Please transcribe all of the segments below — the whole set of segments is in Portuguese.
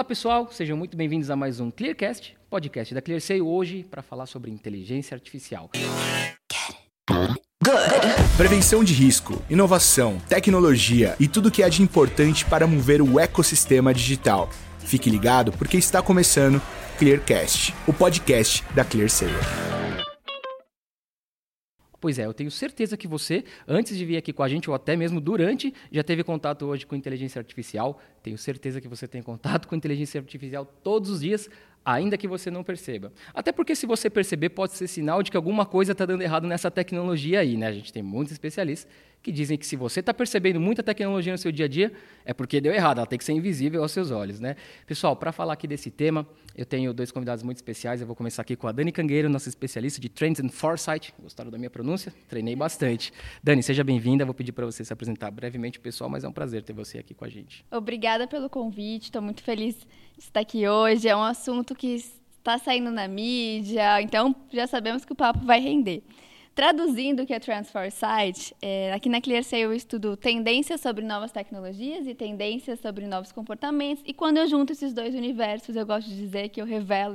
Olá pessoal, sejam muito bem-vindos a mais um Clearcast, podcast da ClearSale, hoje para falar sobre inteligência artificial. Prevenção de risco, inovação, tecnologia e tudo que há de importante para mover o ecossistema digital. Fique ligado porque está começando Clearcast, o podcast da ClearSale. Pois é, eu tenho certeza que você, antes de vir aqui com a gente, ou até mesmo durante, já teve contato hoje com inteligência artificial. Tenho certeza que você tem contato com inteligência artificial todos os dias, ainda que você não perceba. Até porque, se você perceber, pode ser sinal de que alguma coisa está dando errado nessa tecnologia aí. Né? A gente tem muitos especialistas que dizem que se você está percebendo muita tecnologia no seu dia a dia, é porque deu errado, ela tem que ser invisível aos seus olhos. Né? Pessoal, para falar aqui desse tema, eu tenho dois convidados muito especiais. Eu vou começar aqui com a Dani Cangueiro, nossa especialista de Trends and Foresight. Gostaram da minha pronúncia? Treinei bastante. Dani, seja bem-vinda. Vou pedir para você se apresentar brevemente, pessoal, mas é um prazer ter você aqui com a gente. Obrigada pelo convite. Estou muito feliz de estar aqui hoje. É um assunto que está saindo na mídia, então já sabemos que o papo vai render. Traduzindo o que é Transfer Site, é, aqui na ClearSale eu estudo tendências sobre novas tecnologias e tendências sobre novos comportamentos. E quando eu junto esses dois universos, eu gosto de dizer que eu revelo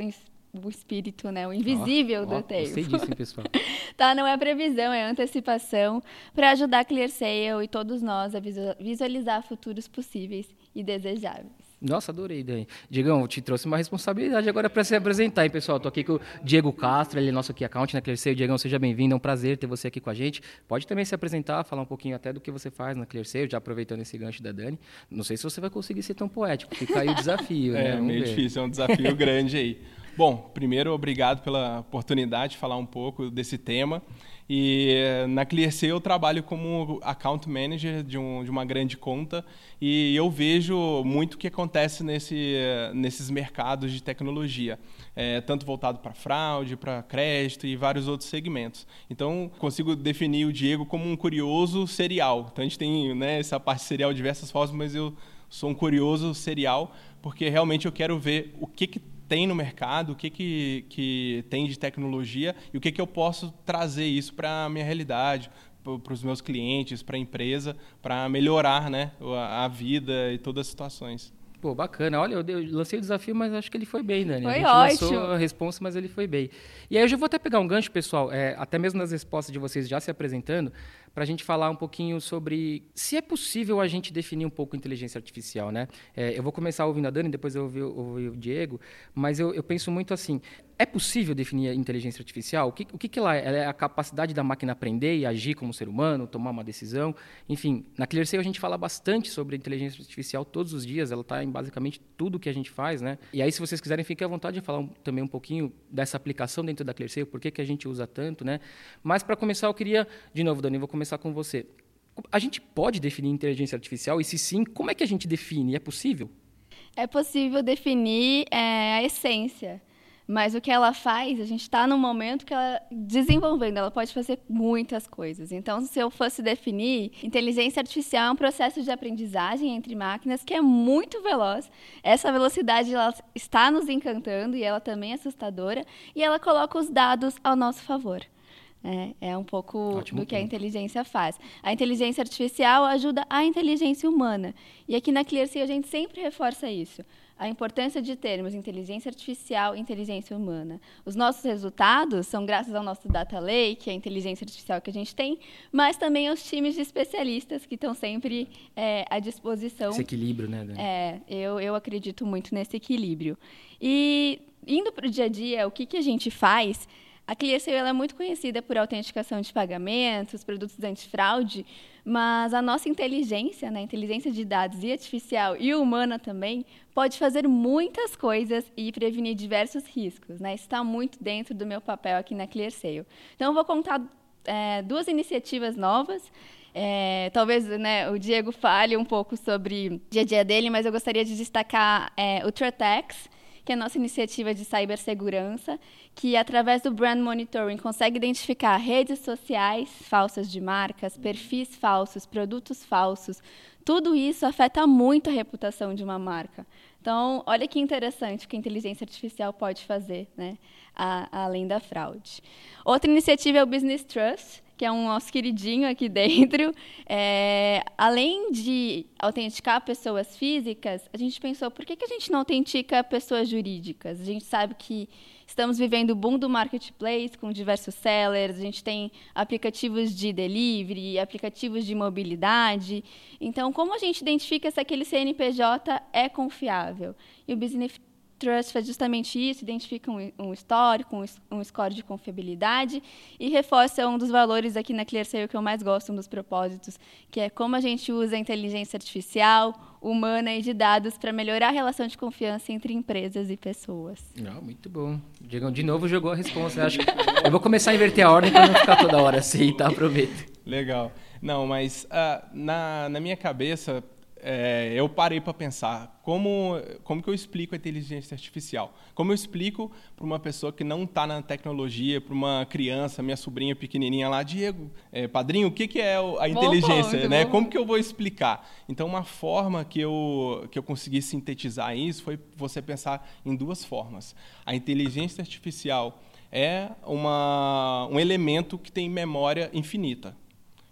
o espírito, né, o invisível oh, do oh, tempo. Sei disso, hein, pessoal. tá, não é previsão, é antecipação para ajudar a ClearSale e todos nós a visualizar futuros possíveis e desejáveis. Nossa, adorei, Dani. Diegão, te trouxe uma responsabilidade agora para se apresentar, hein, pessoal? Estou aqui com o Diego Castro, ele é nosso aqui account na ClearSale. Diegão, seja bem-vindo, é um prazer ter você aqui com a gente. Pode também se apresentar, falar um pouquinho até do que você faz na ClearSale, já aproveitando esse gancho da Dani. Não sei se você vai conseguir ser tão poético, fica aí o desafio, né? É, meio ver. difícil, é um desafio grande aí. Bom, primeiro, obrigado pela oportunidade de falar um pouco desse tema. E na ClearSea eu trabalho como account manager de, um, de uma grande conta e eu vejo muito o que acontece nesse, nesses mercados de tecnologia, é, tanto voltado para fraude, para crédito e vários outros segmentos. Então, consigo definir o Diego como um curioso serial. Então, a gente tem né, essa parte serial de diversas formas, mas eu sou um curioso serial porque realmente eu quero ver o que, que tem no mercado, o que, que, que tem de tecnologia e o que, que eu posso trazer isso para a minha realidade, para os meus clientes, para a empresa, para melhorar né, a, a vida e todas as situações. Pô, bacana. Olha, eu, eu, lancei o desafio, mas acho que ele foi bem, Dani. Foi a gente ótimo. lançou a resposta, mas ele foi bem. E aí eu já vou até pegar um gancho, pessoal, é, até mesmo nas respostas de vocês já se apresentando, para a gente falar um pouquinho sobre se é possível a gente definir um pouco inteligência artificial, né? É, eu vou começar ouvindo a Dani, depois eu ouvi, ouvi o Diego, mas eu, eu, penso muito assim: é possível definir a inteligência artificial? O que, o que, que ela é? Ela é a capacidade da máquina aprender e agir como ser humano, tomar uma decisão? Enfim, na ClearSale a gente fala bastante sobre inteligência artificial todos os dias, ela está em basicamente tudo que a gente faz, né? E aí, se vocês quiserem, fiquem à vontade de falar um, também um pouquinho dessa aplicação dentro da ClearSale, por que, que a gente usa tanto, né? Mas, para começar, eu queria, de novo, Dani, vou começar com você. A gente pode definir inteligência artificial? E se sim, como é que a gente define? É possível? É possível definir é, a essência. Mas o que ela faz, a gente está no momento que ela desenvolvendo, ela pode fazer muitas coisas. Então, se eu fosse definir, inteligência artificial é um processo de aprendizagem entre máquinas que é muito veloz. Essa velocidade ela está nos encantando e ela também é assustadora e ela coloca os dados ao nosso favor. É, é um pouco Ótimo do que a inteligência faz. A inteligência artificial ajuda a inteligência humana. E aqui na ClearSea a gente sempre reforça isso. A importância de termos inteligência artificial e inteligência humana. Os nossos resultados são graças ao nosso data lake, a inteligência artificial que a gente tem, mas também aos times de especialistas que estão sempre é, à disposição. Esse equilíbrio, né, Dani? É, eu, eu acredito muito nesse equilíbrio. E indo para o dia a dia, o que, que a gente faz a ClearSale é muito conhecida por autenticação de pagamentos, produtos antifraude, mas a nossa inteligência, né, inteligência de dados e artificial e humana também, pode fazer muitas coisas e prevenir diversos riscos. Né? Está muito dentro do meu papel aqui na ClearSale. Então, eu vou contar é, duas iniciativas novas. É, talvez né, o Diego fale um pouco sobre o dia a dia dele, mas eu gostaria de destacar é, o Tratex, que é a nossa iniciativa de cibersegurança, que através do brand monitoring consegue identificar redes sociais falsas de marcas, perfis falsos, produtos falsos. Tudo isso afeta muito a reputação de uma marca. Então, olha que interessante o que a inteligência artificial pode fazer, né? A, além da fraude. Outra iniciativa é o Business Trust, que é um nosso queridinho aqui dentro. É, além de autenticar pessoas físicas, a gente pensou, por que, que a gente não autentica pessoas jurídicas? A gente sabe que estamos vivendo o boom do marketplace com diversos sellers, a gente tem aplicativos de delivery, aplicativos de mobilidade. Então, como a gente identifica se aquele CNPJ é confiável? E o Business Trust faz justamente isso, identifica um, um histórico, um, um, score de confiabilidade e reforça um dos valores aqui na ClearSale que eu mais gosto, um dos propósitos, que é como a gente usa a inteligência artificial, humana e de dados para melhorar a relação de confiança entre empresas e pessoas. Não, muito bom. Diego, de novo jogou a resposta. Eu, acho que eu vou começar a inverter a ordem para não ficar toda hora assim, tá? Aproveita. Legal. Não, mas uh, na, na minha cabeça, é, eu parei para pensar como, como que eu explico a inteligência artificial. Como eu explico para uma pessoa que não está na tecnologia, para uma criança, minha sobrinha pequenininha lá, Diego, é, padrinho, o que, que é a inteligência? Bom, né? Como que eu vou explicar? Então, uma forma que eu, que eu consegui sintetizar isso foi você pensar em duas formas. A inteligência artificial é uma, um elemento que tem memória infinita.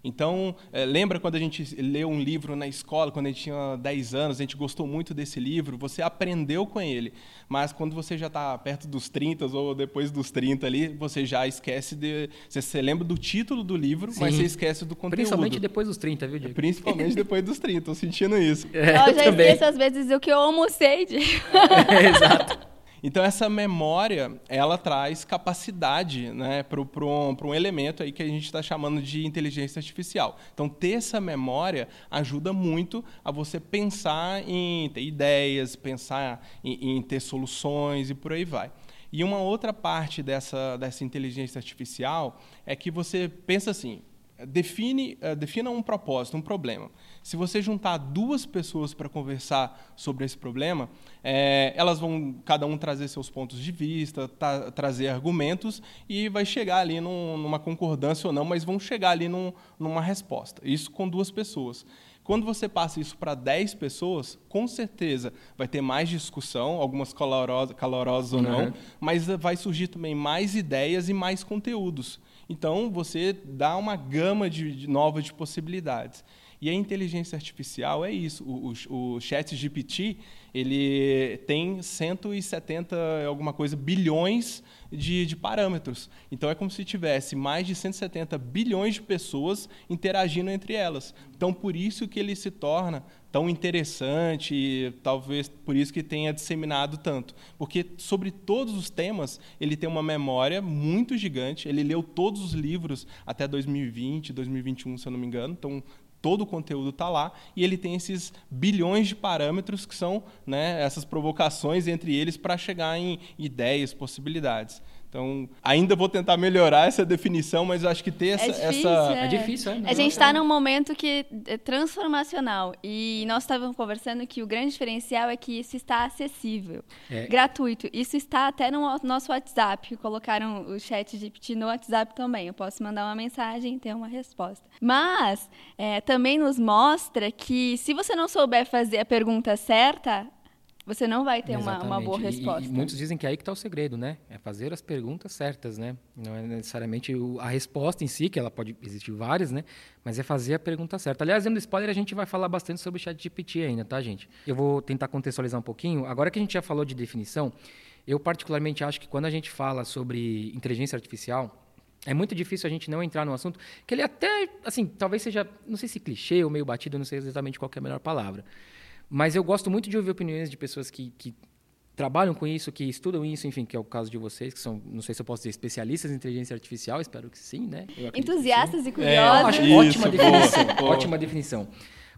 Então, é, lembra quando a gente leu um livro na escola, quando a gente tinha 10 anos, a gente gostou muito desse livro, você aprendeu com ele, mas quando você já está perto dos 30 ou depois dos 30 ali, você já esquece de. Você, você lembra do título do livro, Sim. mas você esquece do conteúdo. Principalmente depois dos 30, viu, Diego? Principalmente depois dos 30, estou sentindo isso. É, eu já também. esqueço às vezes o que eu almocei, Diego. É, exato. Então essa memória, ela traz capacidade né, para um, um elemento aí que a gente está chamando de inteligência artificial. Então ter essa memória ajuda muito a você pensar em ter ideias, pensar em, em ter soluções e por aí vai. E uma outra parte dessa, dessa inteligência artificial é que você pensa assim, define, uh, defina um propósito, um problema. Se você juntar duas pessoas para conversar sobre esse problema, é, elas vão cada um trazer seus pontos de vista, tá, trazer argumentos e vai chegar ali num, numa concordância ou não, mas vão chegar ali num, numa resposta. Isso com duas pessoas. Quando você passa isso para 10 pessoas, com certeza vai ter mais discussão, algumas calorosas, calorosas ou não, uhum. mas vai surgir também mais ideias e mais conteúdos. Então, você dá uma gama de, de nova de possibilidades. E a inteligência artificial é isso. O, o, o chat GPT ele tem 170 alguma coisa bilhões de, de, parâmetros. Então é como se tivesse mais de 170 bilhões de pessoas interagindo entre elas. Então por isso que ele se torna tão interessante e talvez por isso que tenha disseminado tanto, porque sobre todos os temas ele tem uma memória muito gigante. Ele leu todos os livros até 2020, 2021, se eu não me engano. Então todo o conteúdo está lá e ele tem esses bilhões de parâmetros que são né, essas provocações entre eles para chegar em ideias, possibilidades. Então, ainda vou tentar melhorar essa definição, mas eu acho que ter essa. É difícil. Essa... É. é difícil, é? a gente está num momento que é transformacional. E nós estávamos conversando que o grande diferencial é que isso está acessível, é. gratuito. Isso está até no nosso WhatsApp. Colocaram o chat GPT no WhatsApp também. Eu posso mandar uma mensagem e ter uma resposta. Mas é, também nos mostra que se você não souber fazer a pergunta certa, você não vai ter uma, uma, boa resposta. E, e, muitos dizem que é aí que está o segredo, né? É fazer as perguntas certas, né? Não é necessariamente o, a resposta em si, que ela pode existir várias, né? Mas é fazer a pergunta certa. Aliás, dentro do spoiler, a gente vai falar bastante sobre o chat GPT ainda, tá, gente? Eu vou tentar contextualizar um pouquinho. Agora que a gente já falou de definição, eu particularmente acho que quando a gente fala sobre inteligência artificial, é muito difícil a gente não entrar no assunto, que ele até, assim, talvez seja, não sei se clichê ou meio batido, não sei exatamente qual é a melhor palavra. Mas eu gosto muito de ouvir opiniões de pessoas que, que trabalham com isso, que estudam isso, enfim, que é o caso de vocês, que são, não sei se eu posso dizer, especialistas em inteligência artificial, espero que sim, né? Entusiastas sim. e curiosos. É, acho isso, ótima definição, boa. ótima definição.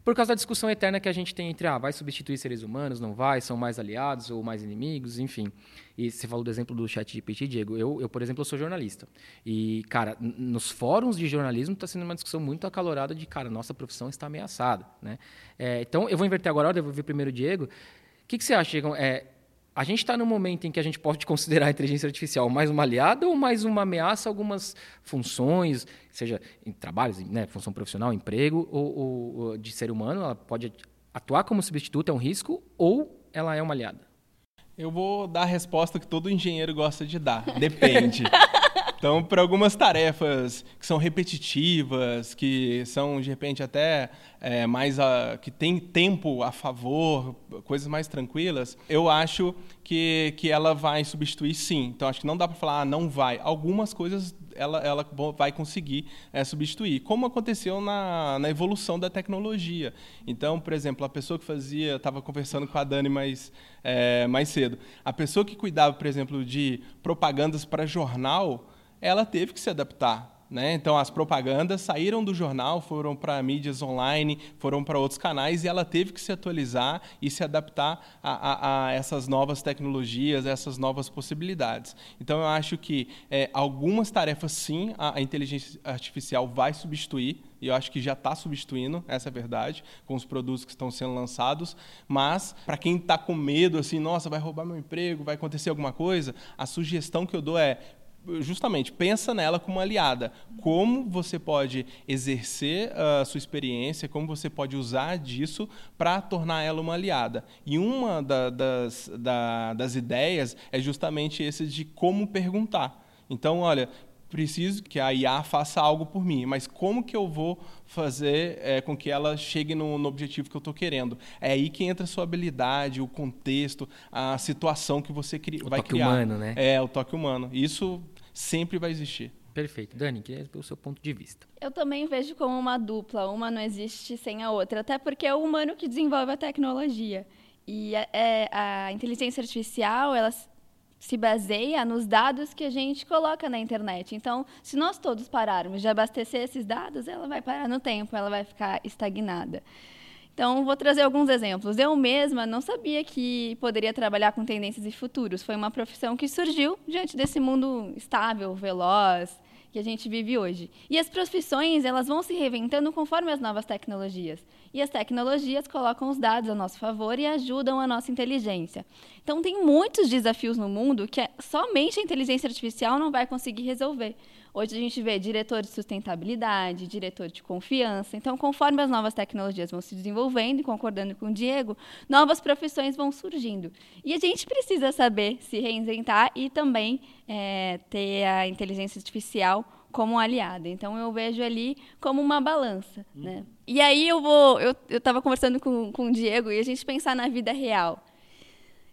Por causa da discussão eterna que a gente tem entre, ah, vai substituir seres humanos, não vai, são mais aliados ou mais inimigos, enfim. E você falou do exemplo do chat GPT, Diego. Eu, eu, por exemplo, sou jornalista. E, cara, nos fóruns de jornalismo está sendo uma discussão muito acalorada de, cara, nossa profissão está ameaçada, né? É, então, eu vou inverter agora, eu vou ver primeiro o Diego. O que, que você acha, Diego? É, a gente está num momento em que a gente pode considerar a inteligência artificial mais uma aliada ou mais uma ameaça a algumas funções, seja em trabalhos, né, função profissional, emprego, ou, ou, ou, de ser humano, ela pode atuar como substituto, é um risco, ou ela é uma aliada? Eu vou dar a resposta que todo engenheiro gosta de dar. Depende. Então, para algumas tarefas que são repetitivas, que são de repente até é, mais a, que tem tempo a favor, coisas mais tranquilas, eu acho que, que ela vai substituir sim. Então, acho que não dá para falar, ah, não vai. Algumas coisas ela, ela vai conseguir é, substituir, como aconteceu na, na evolução da tecnologia. Então, por exemplo, a pessoa que fazia, estava conversando com a Dani mais, é, mais cedo, a pessoa que cuidava, por exemplo, de propagandas para jornal, ela teve que se adaptar. Né? Então, as propagandas saíram do jornal, foram para mídias online, foram para outros canais e ela teve que se atualizar e se adaptar a, a, a essas novas tecnologias, essas novas possibilidades. Então, eu acho que é, algumas tarefas, sim, a, a, inteligência artificial vai substituir, e eu acho que já está substituindo, essa é a verdade, com os produtos que estão sendo lançados. Mas, para quem está com medo, assim, nossa, vai roubar meu emprego, vai acontecer alguma coisa, a sugestão que eu dou é justamente pensa nela como aliada. Como você pode exercer a sua experiência, como você pode usar disso para tornar ela uma aliada. E uma da, das, da, das ideias é justamente esse de como perguntar. Então, olha, preciso que a IA faça algo por mim, mas como que eu vou fazer é, com que ela chegue no, no objetivo que eu estou querendo? É aí que entra a sua habilidade, o contexto, a situação que você cri o vai toque criar. humano, né? É, o toque humano. Isso sempre vai existir. Perfeito. Dani, que é o seu ponto de vista. Eu também vejo como uma dupla. Uma não existe sem a outra, até porque é o humano que desenvolve a tecnologia. E a, é, a inteligência artificial, ela se baseia nos dados que a gente coloca na internet. Então, se nós todos pararmos de abastecer esses dados, ela vai parar no tempo, ela vai ficar estagnada. Então, vou trazer alguns exemplos. Eu mesma não sabia que poderia trabalhar com tendências e futuros. Foi uma profissão que surgiu diante desse mundo estável, veloz, que a gente vive hoje. E as profissões, elas vão se reinventando conforme as novas tecnologias. E as tecnologias colocam os dados a nosso favor e ajudam a nossa inteligência. Então, tem muitos desafios no mundo que é, somente a inteligência artificial não vai conseguir resolver. Hoje a gente vê diretor de sustentabilidade, diretor de confiança. Então, conforme as novas tecnologias vão se desenvolvendo, e concordando com o Diego, novas profissões vão surgindo. E a gente precisa saber se reinventar e também é, ter a inteligência artificial como aliada. Então eu vejo ali como uma balança, uhum. né? E aí eu vou, eu estava conversando com, com o Diego e a gente pensar na vida real.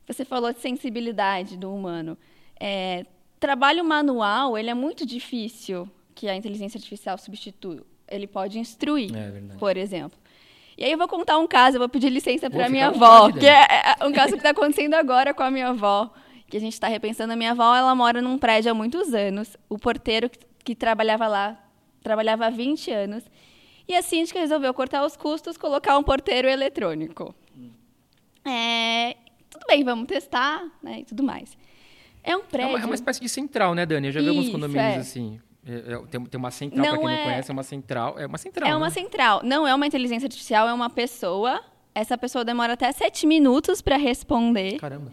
Você falou de sensibilidade do humano. É, trabalho manual, ele é muito difícil que a inteligência artificial substitua. Ele pode instruir, é por exemplo. E aí eu vou contar um caso, eu vou pedir licença para minha avó, que é, é um caso que está acontecendo agora com a minha avó, que a gente está repensando. A minha avó, ela mora num prédio há muitos anos. O porteiro que, que trabalhava lá, trabalhava há 20 anos. E a síndica resolveu cortar os custos, colocar um porteiro eletrônico. Hum. É, tudo bem, vamos testar, né, e tudo mais. É um prédio. É uma, é uma espécie de central, né, Dani? Eu já vi alguns condomínios é. assim. É, é, tem, tem uma central, para quem é... não conhece, é uma central. É uma central. É né? uma central. Não é uma inteligência artificial, é uma pessoa. Essa pessoa demora até sete minutos para responder. Caramba.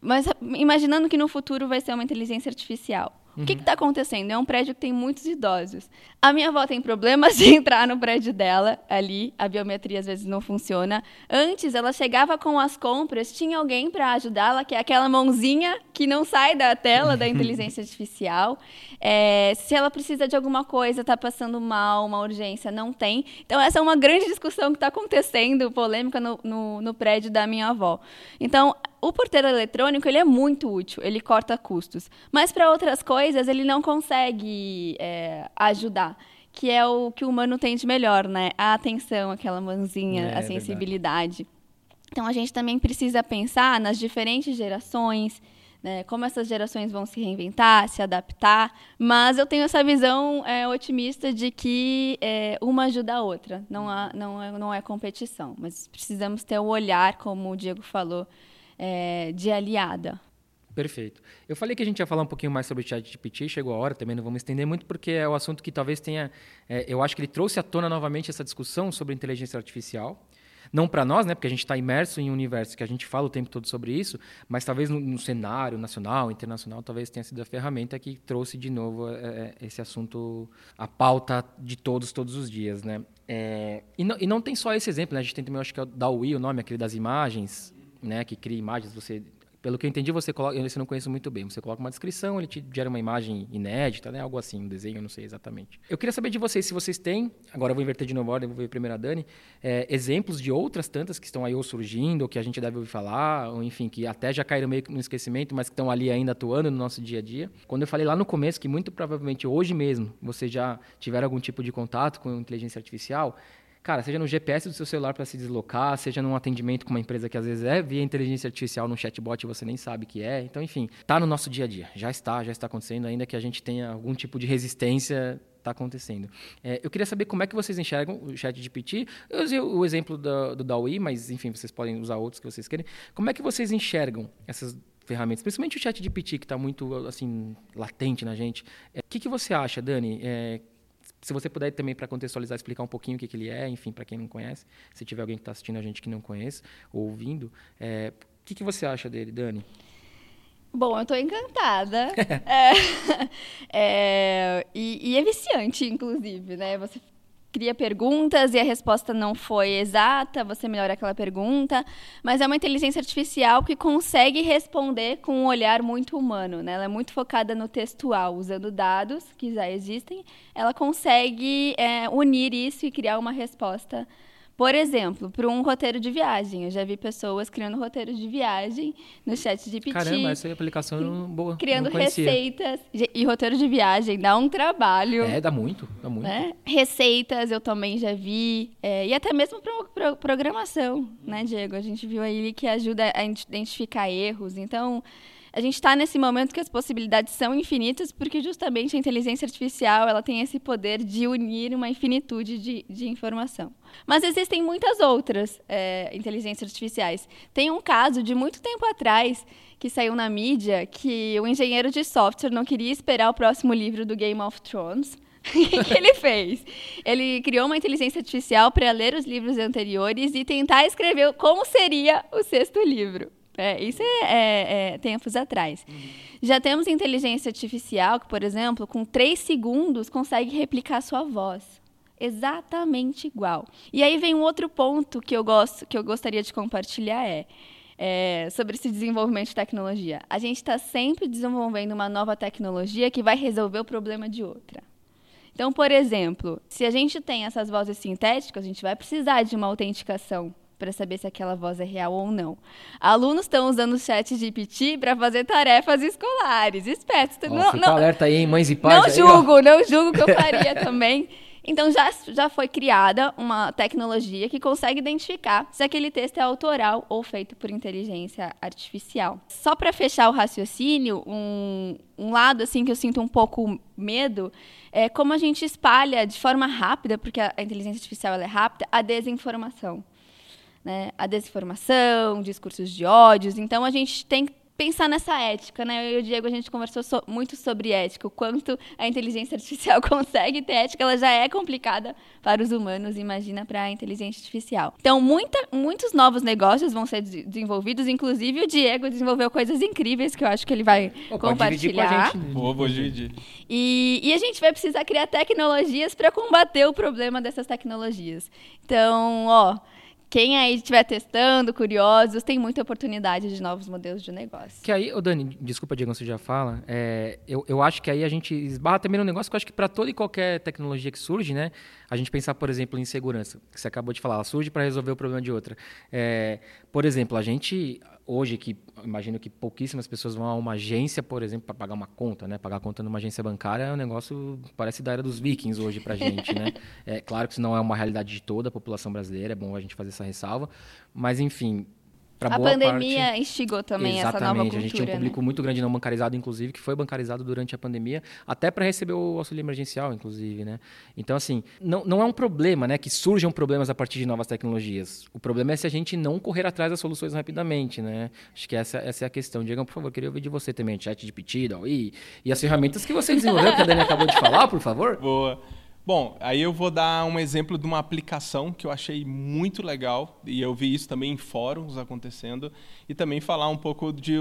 Mas imaginando que no futuro vai ser uma inteligência artificial. Uhum. O que está acontecendo? É um prédio que tem muitos idosos. A minha avó tem problemas de entrar no prédio dela, ali, a biometria às vezes não funciona. Antes, ela chegava com as compras, tinha alguém para ajudá-la, que é aquela mãozinha que não sai da tela da inteligência artificial. É, se ela precisa de alguma coisa, está passando mal, uma urgência, não tem. Então, essa é uma grande discussão que está acontecendo, polêmica no, no, no prédio da minha avó. Então, o porteiro eletrônico ele é muito útil, ele corta custos. Mas para outras coisas ele não consegue é, ajudar. Que é o que o humano tem de melhor, né? A atenção, aquela mãozinha, é, a sensibilidade. Então a gente também precisa pensar nas diferentes gerações, né, como essas gerações vão se reinventar, se adaptar. Mas eu tenho essa visão é, otimista de que é, uma ajuda a outra. Não, há, não, é, não é competição, mas precisamos ter o olhar, como o Diego falou, é, de aliada. Perfeito. Eu falei que a gente ia falar um pouquinho mais sobre o chat GPT, chegou a hora, também não vamos estender muito, porque é o um assunto que talvez tenha. É, eu acho que ele trouxe à tona novamente essa discussão sobre inteligência artificial. Não para nós, né, porque a gente está imerso em um universo que a gente fala o tempo todo sobre isso, mas talvez no, no cenário nacional, internacional, talvez tenha sido a ferramenta que trouxe de novo é, é esse assunto à pauta de todos, todos os dias. Né? É, e, não, e não tem só esse exemplo, né? a gente tem também, acho que é o DAWI, o nome, aquele das imagens, né, que cria imagens, você Pelo que eu entendi, você coloca, eu não conheço muito bem, você coloca uma descrição, ele te gera uma imagem inédita, né? algo assim, um desenho, eu não sei exatamente. Eu queria saber de vocês, se vocês têm, agora eu vou inverter de novo a ordem, vou ver primeiro a Dani, é, exemplos de outras tantas que estão aí ou surgindo, ou que a gente deve ouvir falar, ou enfim, que até já caíram meio no esquecimento, mas que estão ali ainda atuando no nosso dia a dia. Quando eu falei lá no começo que muito provavelmente hoje mesmo vocês já tiveram algum tipo de contato com inteligência artificial, Cara, seja no GPS do seu celular para se deslocar, seja num atendimento com uma empresa que às vezes é via inteligência artificial num chatbot e você nem sabe que é. Então, enfim, está no nosso dia a dia. Já está, já está acontecendo, ainda que a gente tenha algum tipo de resistência, está acontecendo. É, eu queria saber como é que vocês enxergam o chat GPT. Eu usei o exemplo do, do DAWI, mas enfim, vocês podem usar outros que vocês querem. Como é que vocês enxergam essas ferramentas, principalmente o chat GPT que está muito assim latente na gente. É, o que, que você acha, Dani? É, se você puder também, para contextualizar, explicar um pouquinho o que, que ele é, enfim, para quem não conhece, se tiver alguém que está assistindo a gente que não conhece ou ouvindo, é, o que, que você acha dele, Dani? Bom, eu estou encantada. é, é, e, e, é viciante, inclusive, né? Você cria perguntas e a resposta não foi exata, você melhora aquela pergunta, mas é uma inteligência artificial que consegue responder com um olhar muito humano, né? Ela é muito focada no textual, usando dados que já existem, ela consegue é, unir isso e criar uma resposta por exemplo, para um roteiro de viagem. Eu já vi pessoas criando roteiros de viagem no chat de PT. Caramba, essa é aplicação boa. Criando receitas. E roteiro de viagem dá um trabalho. É, dá muito, dá muito. Né? Receitas eu também já vi. É, e até mesmo para pro, programação, né, Diego? A gente viu aí que ajuda a identificar erros. Então, a gente está nesse momento que as possibilidades são infinitas, porque justamente a inteligência artificial ela tem esse poder de unir uma infinitude de, de informação. Mas existem muitas outras é, inteligências artificiais. Tem um caso de muito tempo atrás que saiu na mídia que o engenheiro de software não queria esperar o próximo livro do Game of Thrones. o que ele fez? Ele criou uma inteligência artificial para ler os livros anteriores e tentar escrever como seria o sexto livro. É, isso é, é, é, tempos atrás. Uhum. Já temos inteligência artificial que, por exemplo, com três segundos consegue replicar sua voz. Exatamente igual. E aí vem um outro ponto que eu gosto, que eu gostaria de compartilhar é, é sobre esse desenvolvimento de tecnologia. A gente está sempre desenvolvendo uma nova tecnologia que vai resolver o problema de outra. Então, por exemplo, se a gente tem essas vozes sintéticas, a gente vai precisar de uma autenticação para saber se aquela voz é real ou não. Alunos estão usando o chat GPT para fazer tarefas escolares. Espertos. Oh, não, não, alerta aí, mães e pais. Não aí, julgo, ó. não julgo que eu faria também. Então já, já foi criada uma tecnologia que consegue identificar se aquele texto é autoral ou feito por inteligência artificial. Só para fechar o raciocínio, um, um lado assim que eu sinto um pouco medo é como a gente espalha de forma rápida, porque a, a inteligência artificial é rápida, a desinformação né, a desinformação, discursos de ódios. Então a gente tem que pensar nessa ética, né? Eu e o Diego a gente conversou so muito sobre ética, o quanto a inteligência artificial consegue ter ética, ela já é complicada para os humanos, imagina para a inteligência artificial. Então, muita, muitos novos negócios vão ser desenvolvidos, inclusive o Diego desenvolveu coisas incríveis que eu acho que ele vai compartilhar. Vou, vou dividir. E, e a gente vai precisar criar tecnologias para combater o problema dessas tecnologias. Então, ó, quem aí estiver testando, curiosos, tem muita oportunidade de novos modelos de negócio. Que aí, ô Dani, desculpa, Diego, você já fala, é, eu, eu acho que aí a gente esbarra também no negócio que eu acho que para toda e qualquer tecnologia que surge, né, a gente pensar, por exemplo, em segurança, que você acabou de falar, ela surge para resolver o problema de outra. É, por exemplo, a gente, hoje, que imagino que pouquíssimas pessoas vão a uma agência, por exemplo, para pagar uma conta, né? Pagar a conta numa agência bancária é um negócio, parece da era dos vikings hoje para a gente, né? É claro que isso não é uma realidade de toda a população brasileira, é bom a gente fazer essa ressalva, mas enfim, a pandemia parte... instigou também Exatamente. essa nova cultura. A gente tinha um público né? muito grande não bancarizado, inclusive, que foi bancarizado durante a pandemia, até para receber o auxílio emergencial, inclusive, né? Então, assim, não, não é um problema, né, que surjam problemas a partir de novas tecnologias. O problema é se a gente não correr atrás das soluções rapidamente, né? Acho que essa, essa é a questão. Diego, por favor, queria ouvir de você também, chat de pedido e, e as ferramentas que você desenvolveu, que a Dani acabou de falar, por favor. Boa. Bom, aí eu vou dar um exemplo de uma aplicação que eu achei muito legal e eu vi isso também em fóruns acontecendo e também falar um pouco de,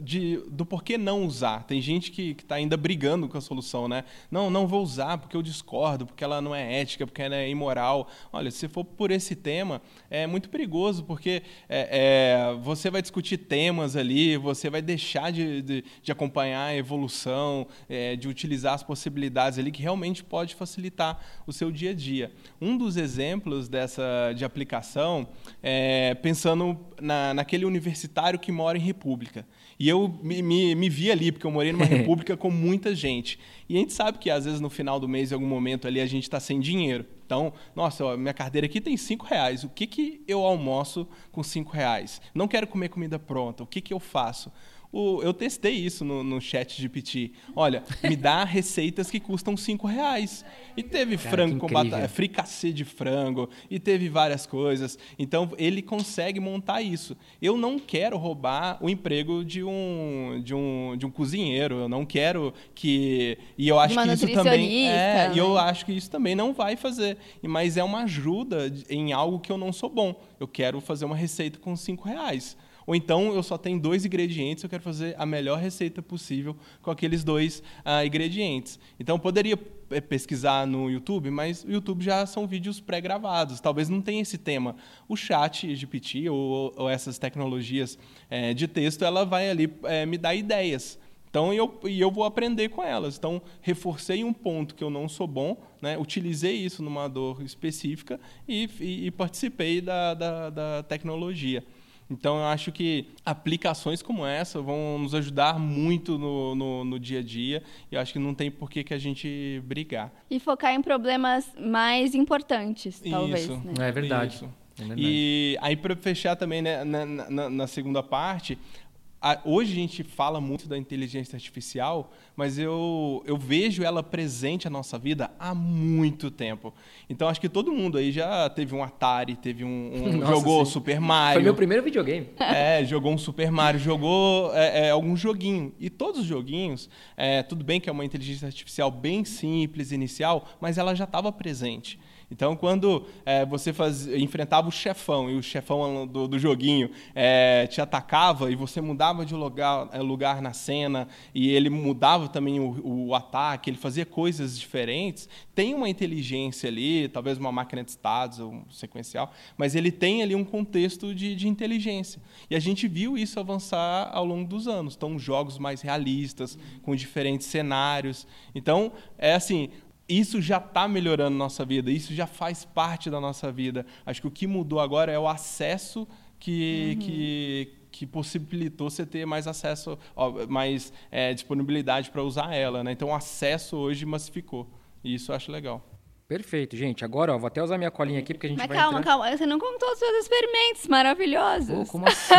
de do porquê não usar. Tem gente que está ainda brigando com a solução, né? Não, não vou usar porque eu discordo, porque ela não é ética, porque ela é imoral. Olha, se for por esse tema, é muito perigoso porque é, é, você vai discutir temas ali, você vai deixar de, de, de acompanhar a evolução, é, de utilizar as possibilidades ali que realmente pode facilitar o seu dia a dia. Um dos exemplos dessa de aplicação é pensando na, naquele aquele universitário que mora em república. E eu me, me, me vi ali, porque eu morei numa república com muita gente. E a gente sabe que, às vezes, no final do mês, em algum momento ali, a gente está sem dinheiro. Então, nossa, ó, minha carteira aqui tem cinco reais. O que, que eu almoço com cinco reais? Não quero comer comida pronta. O que, que eu faço? O, eu testei isso no, no chat GPT. Olha, me dá receitas que custam cinco reais. E teve Cara, frango com batata, fricassê de frango, e teve várias coisas. Então, ele consegue montar isso. Eu não quero roubar o emprego de um, de um, de um cozinheiro. Eu não quero que... E eu acho que isso também... É, e eu né? acho que isso também não vai fazer. Mas é uma ajuda em algo que eu não sou bom. Eu quero fazer uma receita com cinco reais. Ou então eu só tenho dois ingredientes, eu quero fazer a melhor receita possível com aqueles dois uh, ingredientes. Então eu poderia eh, pesquisar no YouTube, mas o YouTube já são vídeos pré-gravados. Talvez não tenha esse tema. O chat GPT ou, ou essas tecnologias é, de texto, ela vai ali é, me dar ideias. Então, eu, e eu vou aprender com elas. Então, reforcei um ponto que eu não sou bom, né? utilizei isso numa dor específica e, e, e participei da, da, da tecnologia. Então, eu acho que aplicações como essa vão nos ajudar muito no, no, no dia a dia. E eu acho que não tem por que, que a gente brigar. E focar em problemas mais importantes, talvez. Isso, né? é verdade. Isso. É. E aí, para fechar também né, na, na, na segunda parte, hoje a gente fala muito da inteligência artificial, mas eu, eu vejo ela presente na nossa vida há muito tempo. Então acho que todo mundo aí já teve um Atari, teve um, um nossa, jogou sim. Super Mario. Foi meu primeiro videogame. É, jogou um Super Mario, jogou é, é, algum joguinho. E todos os joguinhos, é, tudo bem que é uma inteligência artificial bem simples inicial, mas ela já estava presente. Então, quando é, você faz, enfrentava o chefão e o chefão do, do joguinho é, te atacava e você mudava de lugar, é, lugar na cena e ele mudava também o, o, ataque, ele fazia coisas diferentes, tem uma inteligência ali, talvez uma máquina de estados ou um sequencial, mas ele tem ali um contexto de, de inteligência. E a gente viu isso avançar ao longo dos anos. Então, jogos mais realistas, com diferentes cenários. Então, é assim, isso já está melhorando nossa vida, isso já faz parte da nossa vida. Acho que o que mudou agora é o acesso que, uhum. que, que possibilitou você ter mais acesso, ó, mais é, disponibilidade para usar ela. Né? Então, o acesso hoje massificou. E isso eu acho legal. Perfeito, gente. Agora, ó, vou até usar minha colinha aqui, porque a gente Mas vai calma, entrar... calma. Você não contou os seus experimentos maravilhosos. Pô, como assim?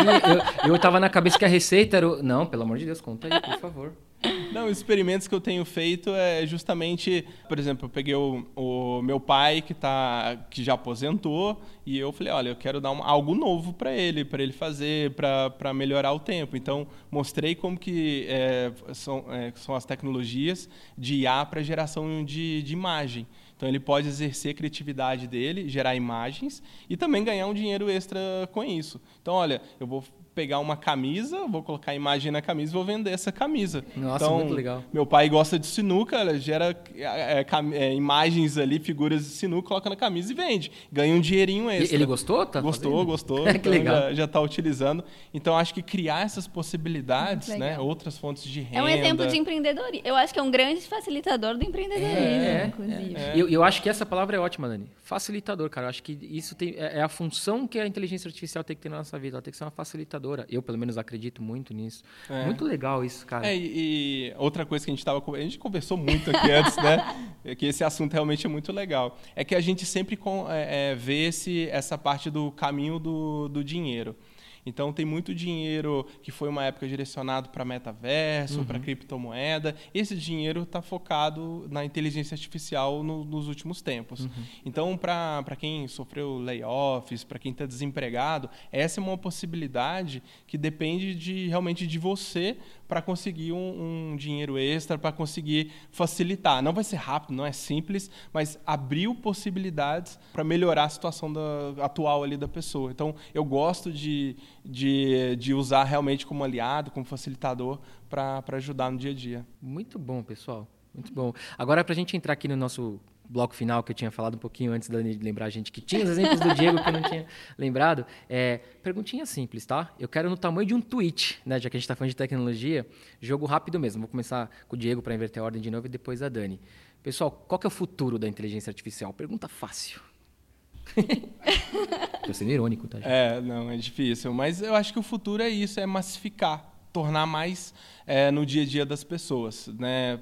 eu, eu tava na cabeça que a receita era... O... Não, pelo amor de Deus, conta aí, por favor. Não, os experimentos que eu tenho feito é justamente, por exemplo, eu peguei o, o meu pai que tá, que já aposentou e eu falei, olha, eu quero dar uma, algo novo para ele, para ele fazer, para melhorar o tempo. Então mostrei como que é, são, é, são as tecnologias de IA para geração de, de imagem. Então ele pode exercer a criatividade dele, gerar imagens e também ganhar um dinheiro extra com isso. Então, olha, eu vou pegar uma camisa, vou colocar a imagem na camisa e vou vender essa camisa. Nossa, então, muito legal. Meu pai gosta de sinuca, gera é, é, imagens ali, figuras de sinuca, coloca na camisa e vende. Ganha um dinheirinho extra. Ele gostou? Tá gostou, fazendo? gostou. que então legal. Já está utilizando. Então, acho que criar essas possibilidades, né? outras fontes de renda. É um exemplo de empreendedorismo. Eu acho que é um grande facilitador do empreendedorismo, é, inclusive. É, eu, eu acho que essa palavra é ótima, Dani. Facilitador, cara. Eu acho que isso tem, é, é a função que a inteligência artificial tem que ter na nossa vida. Ela tem que ser uma facilitadora eu, pelo menos, acredito muito nisso. É. Muito legal isso, cara. É, e, e, outra coisa que a gente estava... A gente conversou muito aqui antes, né? É que esse assunto realmente é muito legal. É que a gente sempre com, é, é, vê esse, essa parte do caminho do, do dinheiro. Então tem muito dinheiro que foi uma época direcionado para metaverso, uhum. para criptomoeda. Esse dinheiro está focado na inteligência artificial no, nos últimos tempos. Uhum. Então, para quem sofreu layoffs, para quem está desempregado, essa é uma possibilidade que depende de realmente de você para conseguir um, um, dinheiro extra, para conseguir facilitar. Não vai ser rápido, não é simples, mas abriu possibilidades para melhorar a situação da, atual ali da pessoa. Então, eu gosto de, de, de usar realmente como aliado, como facilitador, para ajudar no dia a dia. Muito bom, pessoal. Muito bom. Agora, para a gente entrar aqui no nosso bloco final que eu tinha falado um pouquinho antes da Dani lembrar a gente que tinha os exemplos do Diego que eu não tinha lembrado. É, perguntinha simples, tá? Eu quero no tamanho de um tweet, né? Já que a gente está falando de tecnologia, jogo rápido mesmo. Vou começar com o Diego para inverter a ordem de novo e depois a Dani. Pessoal, qual que é o futuro da inteligência artificial? Pergunta fácil. Estou sendo irônico, tá? Gente? É, não, é difícil. Mas eu acho que o futuro é isso, é massificar, tornar mais é, no dia a dia das pessoas, né?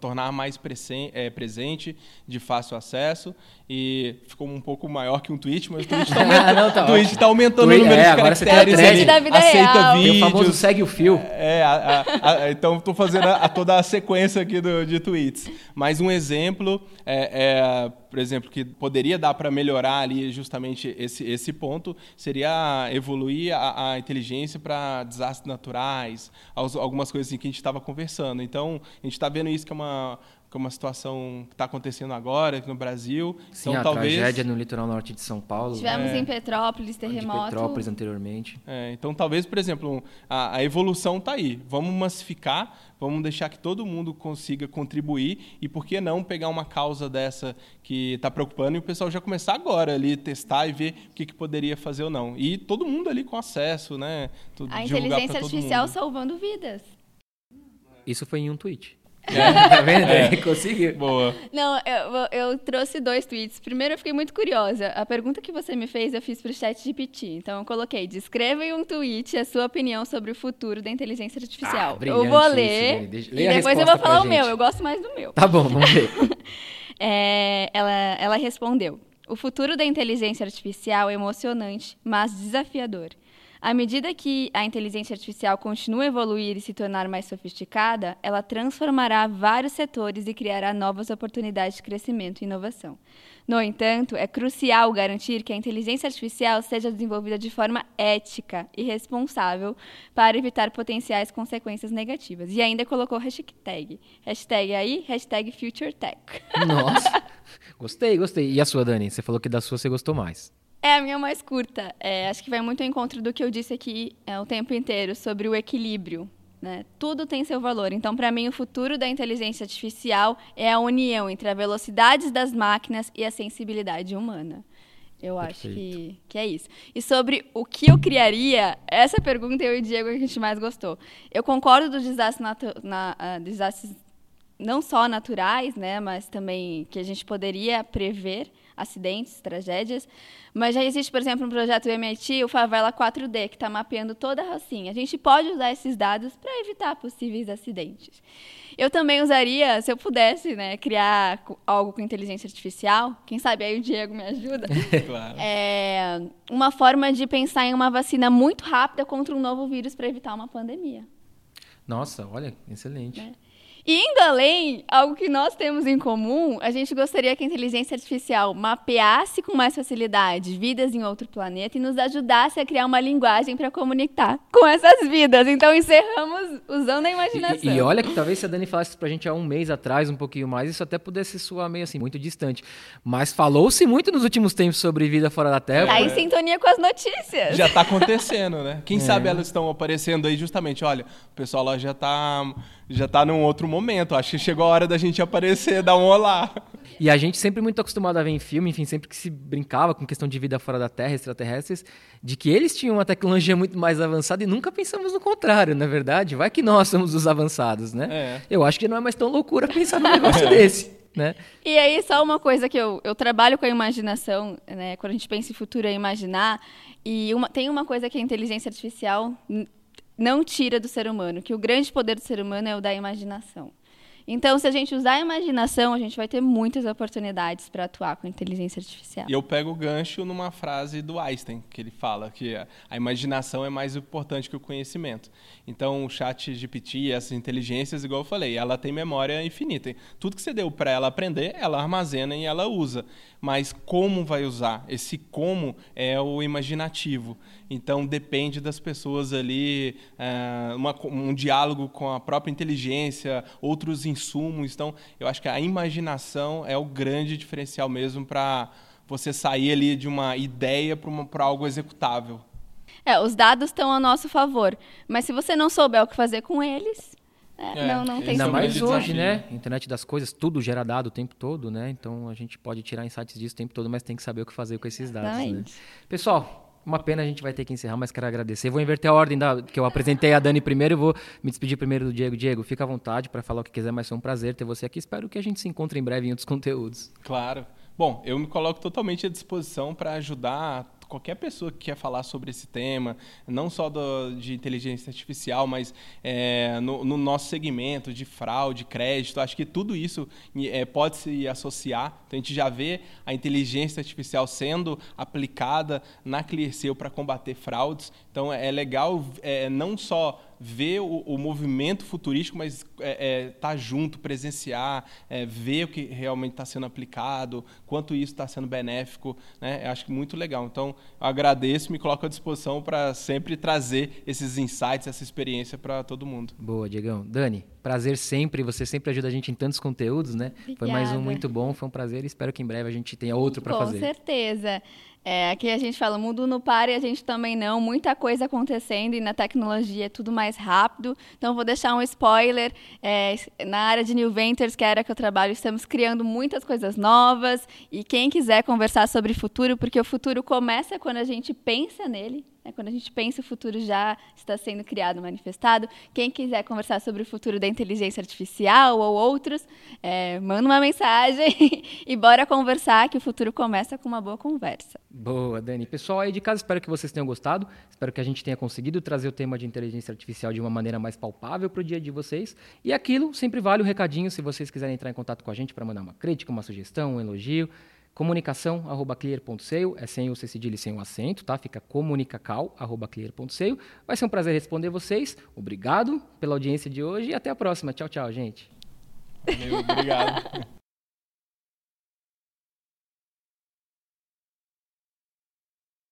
Tornar mais presen é, presente, de fácil acesso. E ficou um pouco maior que um tweet, mas o tweet está aumentando, tá tá aumentando tweet, o número é, de caracteres. Ele da vida aceita real. vídeos. Tem o famoso segue o fio. É, a, a, a, então estou fazendo toda a sequência aqui do, de tweets. Mas um exemplo, é, é, por exemplo, que poderia dar para melhorar ali justamente esse, esse ponto, seria evoluir a, inteligência para desastres naturais, algumas coisas assim que a gente estava conversando. Então, a gente está vendo isso que é uma, que é uma situação que está acontecendo agora aqui no Brasil. Sim, então, a talvez... tragédia no litoral norte de São Paulo. Tivemos é. em Petrópolis, terremoto. De Petrópolis anteriormente. É, então, talvez, por exemplo, a, a evolução está aí. Vamos massificar, vamos deixar que todo mundo consiga contribuir e, por que não, pegar uma causa dessa que está preocupando e o pessoal já começar agora ali, testar e ver o que, que poderia fazer ou não. E todo mundo ali com acesso, né? A inteligência artificial salvando vidas. Isso foi em um tweet. É. tá vendo? É. Conseguiu. Boa. Não, eu, eu, trouxe dois tweets. Primeiro, eu fiquei muito curiosa. A pergunta que você me fez, eu fiz para o chat GPT. Então, eu coloquei, descreva em um tweet a sua opinião sobre o futuro da inteligência artificial. Ah, eu vou ler isso, e depois eu vou falar o meu. Eu gosto mais do meu. Tá bom, vamos ver. é, ela, ela respondeu, o futuro da inteligência artificial é emocionante, mas desafiador. À medida que a inteligência artificial continua a evoluir e se tornar mais sofisticada, ela transformará vários setores e criará novas oportunidades de crescimento e inovação. No entanto, é crucial garantir que a inteligência artificial seja desenvolvida de forma ética e responsável para evitar potenciais consequências negativas. E ainda colocou hashtag. Hashtag aí, hashtag FutureTech. Nossa, gostei, gostei. E a sua, Dani? Você falou que da sua você gostou mais. É a minha mais curta. É, acho que vai muito ao encontro do que eu disse aqui é, o tempo inteiro sobre o equilíbrio. Né? Tudo tem seu valor. Então, para mim, o futuro da inteligência artificial é a união entre a velocidade das máquinas e a sensibilidade humana. Eu Perfeito. acho que, que é isso. E sobre o que eu criaria, essa pergunta eu e o Diego é a gente mais gostou. Eu concordo dos desastres, na, uh, desastres não só naturais, né, mas também que a gente poderia prever acidentes, tragédias. Mas já existe, por exemplo, um projeto do MIT, o Favela 4D, que está mapeando toda a Rocinha. A gente pode usar esses dados para evitar possíveis acidentes. Eu também usaria, se eu pudesse, né, criar algo com inteligência artificial, quem sabe aí o Diego me ajuda, claro. é, uma forma de pensar em uma vacina muito rápida contra um novo vírus para evitar uma pandemia. Nossa, olha, excelente. É. E indo além, algo que nós temos em comum, a gente gostaria que a inteligência artificial mapeasse com mais facilidade vidas em outro planeta e nos ajudasse a criar uma linguagem para comunicar com essas vidas. Então encerramos usando a imaginação. E, e, olha que talvez se a Dani falasse para a gente há um mês atrás, um pouquinho mais, isso até pudesse soar meio assim, muito distante. Mas falou-se muito nos últimos tempos sobre vida fora da Terra. Está em sintonia com as notícias. Já está acontecendo, né? Quem é. sabe elas estão aparecendo aí justamente, olha, o pessoal lá já está já tá num outro momento. Acho que chegou a hora da gente aparecer, dar um olá. E a gente sempre muito acostumado a ver em filme, enfim, sempre que se brincava com questão de vida fora da Terra, extraterrestres, de que eles tinham uma tecnologia muito mais avançada e nunca pensamos no contrário, na é verdade. Vai que nós somos os avançados, né? É. Eu acho que não é mais tão loucura pensar num negócio é. desse. Né? E aí, só uma coisa que eu, eu trabalho com a imaginação, né? Quando a gente pensa em futuro, é imaginar. E uma, tem uma coisa que a inteligência artificial não tira do ser humano, que o grande poder do ser humano é o da imaginação. Então, se a gente usar a imaginação, a gente vai ter muitas oportunidades para atuar com inteligência artificial. E eu pego o gancho numa frase do Einstein, que ele fala que a imaginação é mais importante que o conhecimento. Então, o chat GPT, essas inteligências, igual eu falei, ela tem memória infinita. Tudo que você deu para ela aprender, ela armazena e ela usa. Mas como vai usar? Esse como é o imaginativo. Então, depende das pessoas ali, é, uma, um diálogo com a própria inteligência, outros insumos. Então, eu acho que a imaginação é o grande diferencial mesmo para você sair ali de uma ideia para algo executável. É, os dados estão a nosso favor, mas se você não souber o que fazer com eles, é, é, não, não tem Ainda mais hoje, né? Internet das coisas, tudo gera dado o tempo todo, né? Então a gente pode tirar insights disso o tempo todo, mas tem que saber o que fazer com esses dados. Né? Pessoal, uma pena a gente vai ter que encerrar, mas quero agradecer. Vou inverter a ordem da, que eu apresentei a Dani primeiro e vou me despedir primeiro do Diego. Diego, fica à vontade para falar o que quiser, mas foi um prazer ter você aqui. Espero que a gente se encontre em breve em outros conteúdos. Claro. Bom, eu me coloco totalmente à disposição para ajudar qualquer pessoa que quer falar sobre esse tema, não só do, de inteligência artificial, mas é, no, no, nosso segmento de fraude, crédito, acho que tudo isso é, pode se associar. Então, a gente já vê a inteligência artificial sendo aplicada na ClearSale para combater fraudes. Então, é legal é, não só ver o, o movimento futurístico, mas é, é, tá junto, presenciar, é, ver o que realmente está sendo aplicado, quanto isso está sendo benéfico, né? Eu acho que muito legal. Então, eu agradeço, me coloco à disposição para sempre trazer esses insights, essa experiência para todo mundo. Boa, Diegão. Dani, prazer sempre. Você sempre ajuda a gente em tantos conteúdos, né? Obrigada. Foi mais um muito bom, foi um prazer. Espero que em breve a gente tenha outro para fazer. Com certeza. É, aqui a gente fala, o mundo não para e a gente também não. Muita coisa acontecendo e na tecnologia é tudo mais rápido. Então, vou deixar um spoiler. É, na área de New Ventures, que é a área que eu trabalho, estamos criando muitas coisas novas. E quem quiser conversar sobre futuro, porque o futuro começa quando a gente pensa nele? Quando a gente pensa o futuro já está sendo criado, manifestado. Quem quiser conversar sobre o futuro da inteligência artificial ou outros, é, manda uma mensagem e bora conversar, que o futuro começa com uma boa conversa. Boa, Dani. Pessoal aí de casa, espero que vocês tenham gostado. Espero que a gente tenha conseguido trazer o tema de inteligência artificial de uma maneira mais palpável para o dia de vocês. E aquilo sempre vale o recadinho se vocês quiserem entrar em contato com a gente para mandar uma crítica, uma sugestão, um elogio comunicação, arroba clear.seio, é sem o C cedilha e sem o acento, tá? Fica comunicacal, arroba clear.seio. Vai ser um prazer responder vocês. Obrigado pela audiência de hoje e até a próxima. Tchau, tchau, gente. Valeu, obrigado.